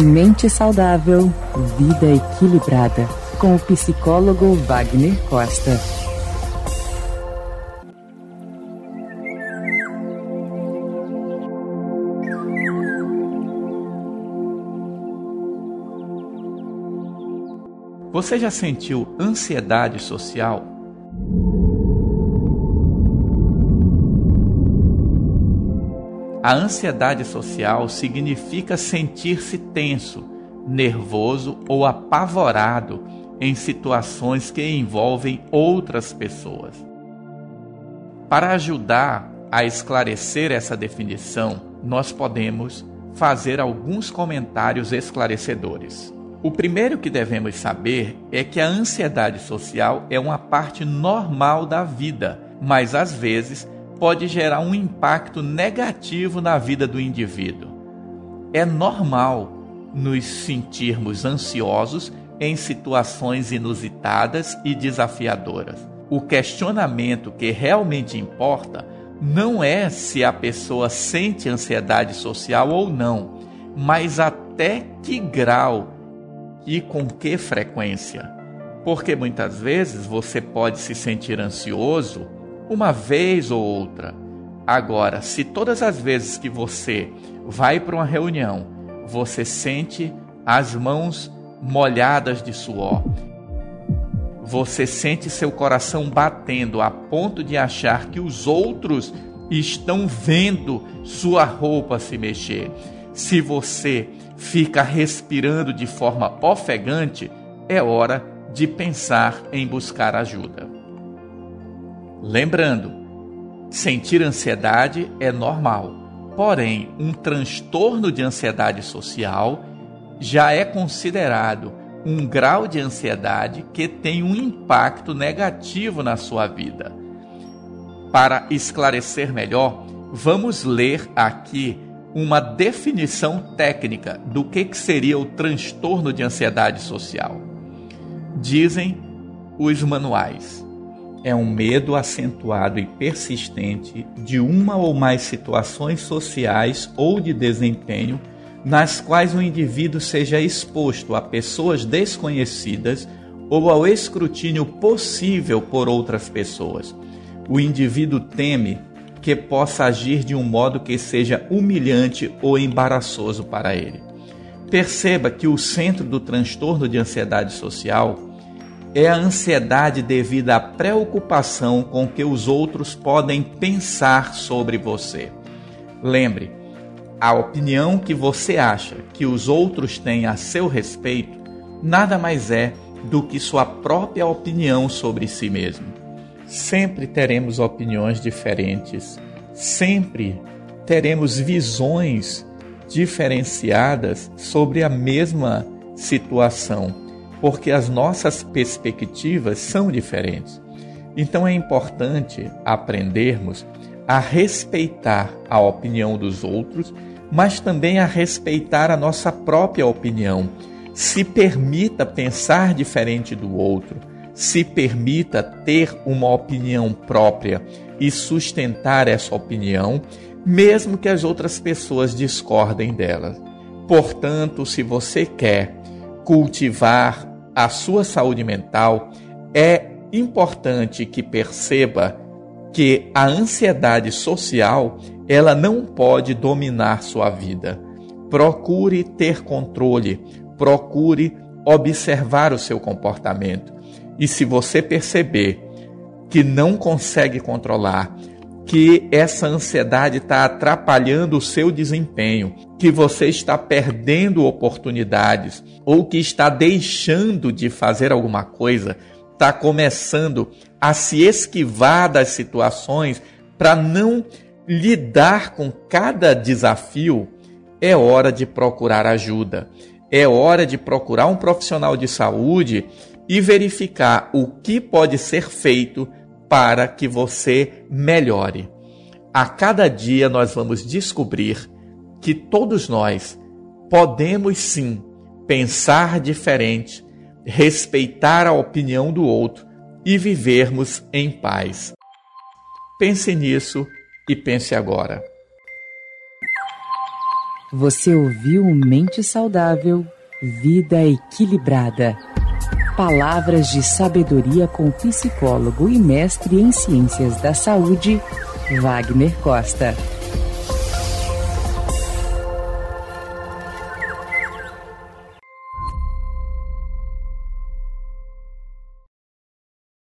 Mente saudável, vida equilibrada. Com o psicólogo Wagner Costa. Você já sentiu ansiedade social? A ansiedade social significa sentir-se tenso, nervoso ou apavorado em situações que envolvem outras pessoas. Para ajudar a esclarecer essa definição, nós podemos fazer alguns comentários esclarecedores. O primeiro que devemos saber é que a ansiedade social é uma parte normal da vida, mas às vezes pode gerar um impacto negativo na vida do indivíduo. É normal nos sentirmos ansiosos em situações inusitadas e desafiadoras. O questionamento que realmente importa não é se a pessoa sente ansiedade social ou não, mas até que grau e com que frequência. Porque muitas vezes você pode se sentir ansioso uma vez ou outra. Agora, se todas as vezes que você vai para uma reunião, você sente as mãos molhadas de suor, você sente seu coração batendo a ponto de achar que os outros estão vendo sua roupa se mexer. Se você fica respirando de forma ofegante, é hora de pensar em buscar ajuda. Lembrando, sentir ansiedade é normal, porém, um transtorno de ansiedade social já é considerado um grau de ansiedade que tem um impacto negativo na sua vida. Para esclarecer melhor, vamos ler aqui uma definição técnica do que, seria o transtorno de ansiedade social. Dizem os manuais é um medo acentuado e persistente de uma ou mais situações sociais ou de desempenho nas quais o indivíduo seja exposto a pessoas desconhecidas ou ao escrutínio possível por outras pessoas. O indivíduo teme que possa agir de um modo que seja humilhante ou embaraçoso para ele. Perceba que o centro do transtorno de ansiedade social é a ansiedade devido à preocupação com que os outros podem pensar sobre você. Lembre, a opinião que você acha que os outros têm a seu respeito nada mais é do que sua própria opinião sobre si mesmo. Sempre teremos opiniões diferentes, sempre teremos visões diferenciadas sobre a mesma situação porque as nossas perspectivas são diferentes. Então é importante aprendermos a respeitar a opinião dos outros, mas também a respeitar a nossa própria opinião. Se permita pensar diferente do outro, se permita ter uma opinião própria e sustentar essa opinião, mesmo que as outras pessoas discordem dela. Portanto, se você quer cultivar a sua saúde mental, é importante que perceba que a ansiedade social, ela não pode dominar sua vida. Procure ter controle, procure observar o seu comportamento. E se você perceber que não consegue controlar, que essa ansiedade está atrapalhando o seu desempenho, que você está perdendo oportunidades ou que está deixando de fazer alguma coisa, está começando a se esquivar das situações para não lidar com cada desafio, é hora de procurar ajuda. É hora de procurar um profissional de saúde e verificar o que pode ser feito para que você melhore. A cada dia nós vamos descobrir que todos nós podemos sim pensar diferente, respeitar a opinião do outro e vivermos em paz. Pense nisso e pense agora. Você ouviu Mente Saudável, Vida Equilibrada. Palavras de sabedoria com psicólogo e mestre em ciências da saúde, Wagner Costa.